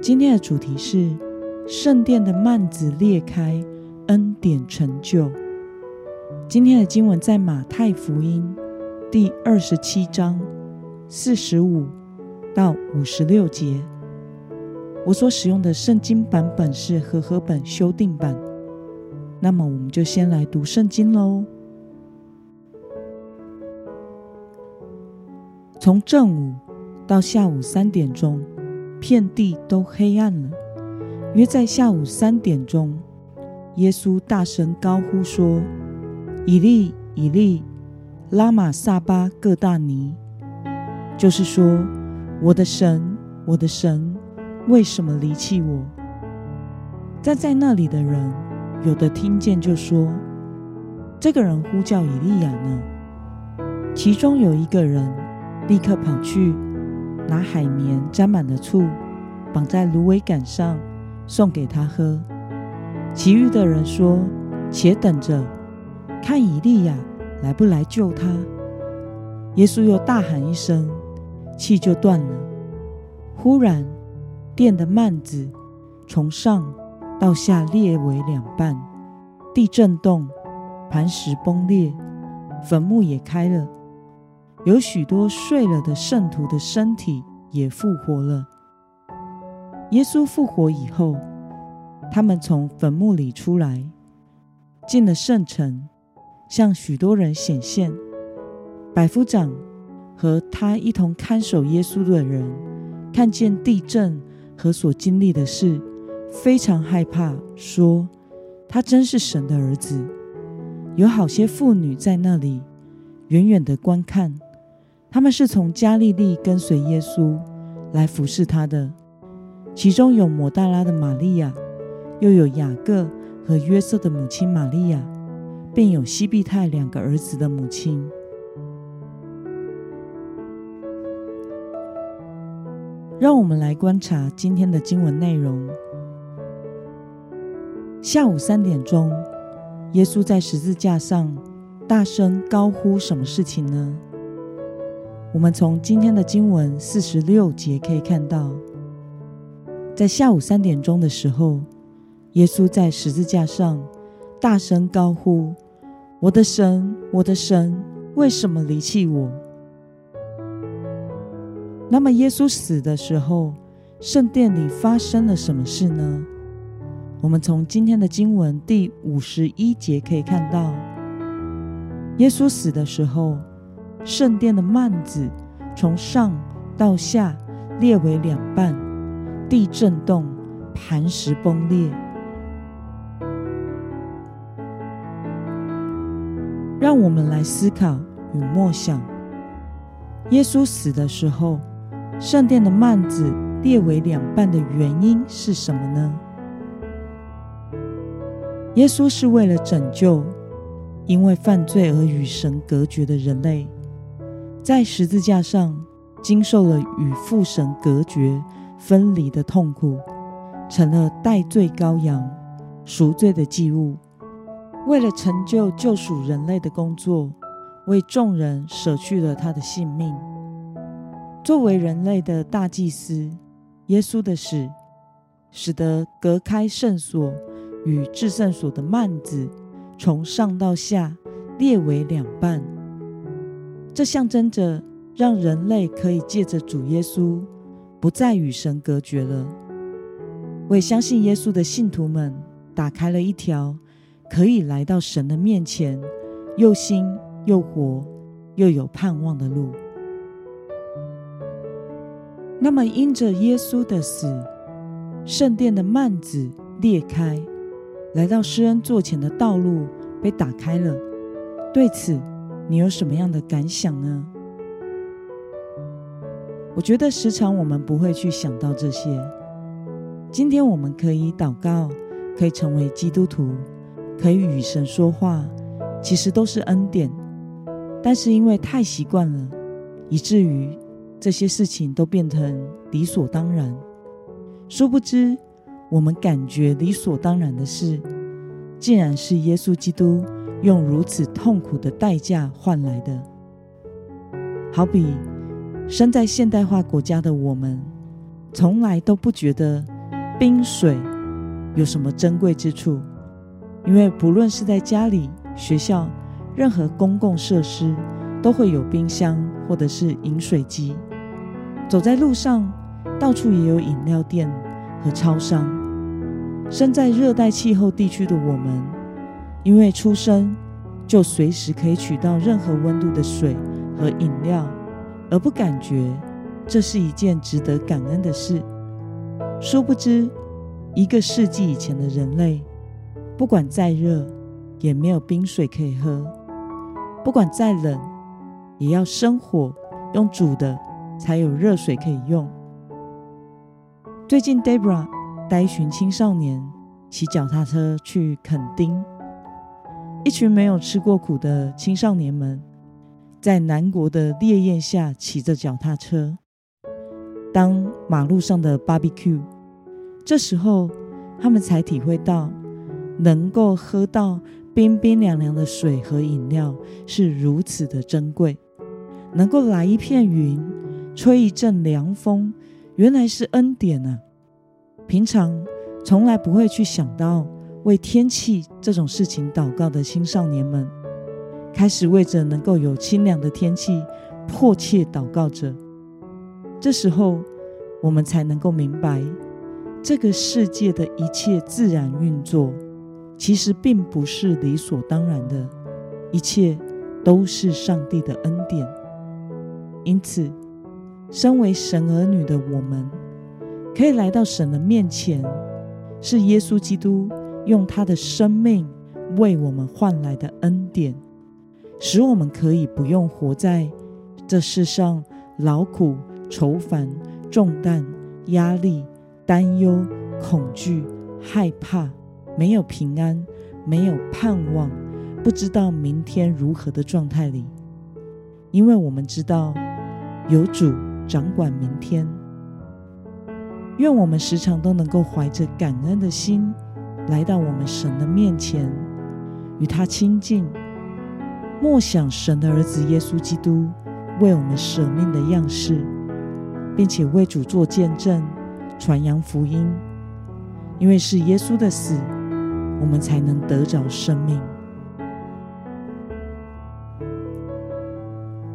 今天的主题是圣殿的幔子裂开，恩典成就。今天的经文在马太福音第二十七章四十五到五十六节。我所使用的圣经版本是和合本修订版。那么，我们就先来读圣经喽。从正午到下午三点钟。遍地都黑暗了。约在下午三点钟，耶稣大声高呼说：“以利，以利，拉玛萨巴各大尼。”就是说，我的神，我的神，为什么离弃我？站在那里的人，有的听见就说：“这个人呼叫以利亚呢。”其中有一个人立刻跑去。拿海绵沾满了醋，绑在芦苇杆上，送给他喝。其余的人说：“且等着，看以利亚来不来救他。”耶稣又大喊一声，气就断了。忽然，殿的幔子从上到下裂为两半，地震动，磐石崩裂，坟墓也开了。有许多睡了的圣徒的身体也复活了。耶稣复活以后，他们从坟墓里出来，进了圣城，向许多人显现。百夫长和他一同看守耶稣的人，看见地震和所经历的事，非常害怕，说：“他真是神的儿子。”有好些妇女在那里远远的观看。他们是从加利利跟随耶稣来服侍他的，其中有抹大拉的玛利亚，又有雅各和约瑟的母亲玛利亚，并有西庇太两个儿子的母亲。让我们来观察今天的经文内容。下午三点钟，耶稣在十字架上大声高呼什么事情呢？我们从今天的经文四十六节可以看到，在下午三点钟的时候，耶稣在十字架上大声高呼：“我的神，我的神，为什么离弃我？”那么，耶稣死的时候，圣殿里发生了什么事呢？我们从今天的经文第五十一节可以看到，耶稣死的时候。圣殿的幔子从上到下裂为两半，地震动，磐石崩裂。让我们来思考与默想：耶稣死的时候，圣殿的幔子裂为两半的原因是什么呢？耶稣是为了拯救因为犯罪而与神隔绝的人类。在十字架上，经受了与父神隔绝、分离的痛苦，成了代罪羔羊、赎罪的祭物。为了成就救赎人类的工作，为众人舍去了他的性命。作为人类的大祭司，耶稣的死，使得隔开圣所与至圣所的幔子，从上到下裂为两半。这象征着让人类可以借着主耶稣，不再与神隔绝了，为相信耶稣的信徒们打开了一条可以来到神的面前，又新又活又有盼望的路。那么，因着耶稣的死，圣殿的幔子裂开，来到施恩座前的道路被打开了。对此，你有什么样的感想呢？我觉得时常我们不会去想到这些，今天我们可以祷告，可以成为基督徒，可以与神说话，其实都是恩典。但是因为太习惯了，以至于这些事情都变成理所当然。殊不知，我们感觉理所当然的事，竟然是耶稣基督用如此痛苦的代价换来的。好比身在现代化国家的我们，从来都不觉得冰水有什么珍贵之处，因为不论是在家里、学校。任何公共设施都会有冰箱或者是饮水机。走在路上，到处也有饮料店和超商。身在热带气候地区的我们，因为出生就随时可以取到任何温度的水和饮料，而不感觉这是一件值得感恩的事。殊不知，一个世纪以前的人类，不管再热，也没有冰水可以喝。不管再冷，也要生火用煮的，才有热水可以用。最近，Debra 带一群青少年骑脚踏车去垦丁，一群没有吃过苦的青少年们，在南国的烈焰下骑着脚踏车，当马路上的 barbecue。这时候，他们才体会到能够喝到。冰冰凉凉的水和饮料是如此的珍贵，能够来一片云，吹一阵凉风，原来是恩典啊！平常从来不会去想到为天气这种事情祷告的青少年们，开始为着能够有清凉的天气迫切祷告着。这时候，我们才能够明白这个世界的一切自然运作。其实并不是理所当然的，一切都是上帝的恩典。因此，身为神儿女的我们，可以来到神的面前，是耶稣基督用他的生命为我们换来的恩典，使我们可以不用活在这世上劳苦、愁烦、重担、压力、担忧、恐惧、害怕。没有平安，没有盼望，不知道明天如何的状态里，因为我们知道有主掌管明天。愿我们时常都能够怀着感恩的心，来到我们神的面前，与他亲近，默想神的儿子耶稣基督为我们舍命的样式，并且为主做见证，传扬福音，因为是耶稣的死。我们才能得着生命。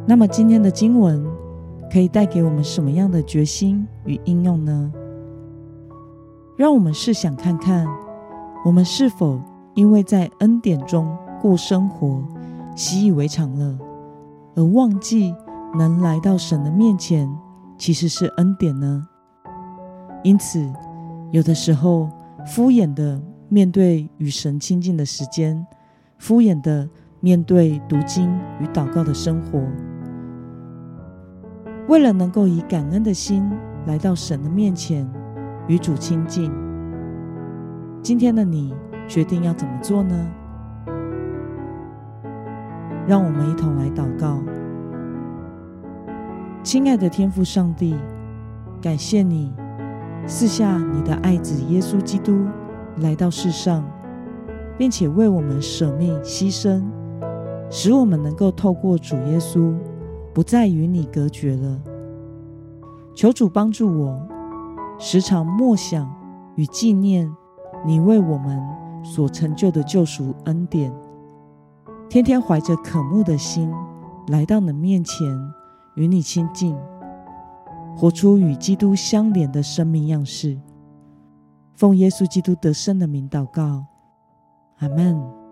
那么，今天的经文可以带给我们什么样的决心与应用呢？让我们试想看看，我们是否因为在恩典中过生活习以为常了，而忘记能来到神的面前其实是恩典呢？因此，有的时候敷衍的。面对与神亲近的时间，敷衍的面对读经与祷告的生活，为了能够以感恩的心来到神的面前与主亲近，今天的你决定要怎么做呢？让我们一同来祷告，亲爱的天父上帝，感谢你赐下你的爱子耶稣基督。来到世上，并且为我们舍命牺牲，使我们能够透过主耶稣，不再与你隔绝了。求主帮助我，时常默想与纪念你为我们所成就的救赎恩典，天天怀着渴慕的心来到你面前，与你亲近，活出与基督相连的生命样式。奉耶稣基督得胜的名祷告，阿门。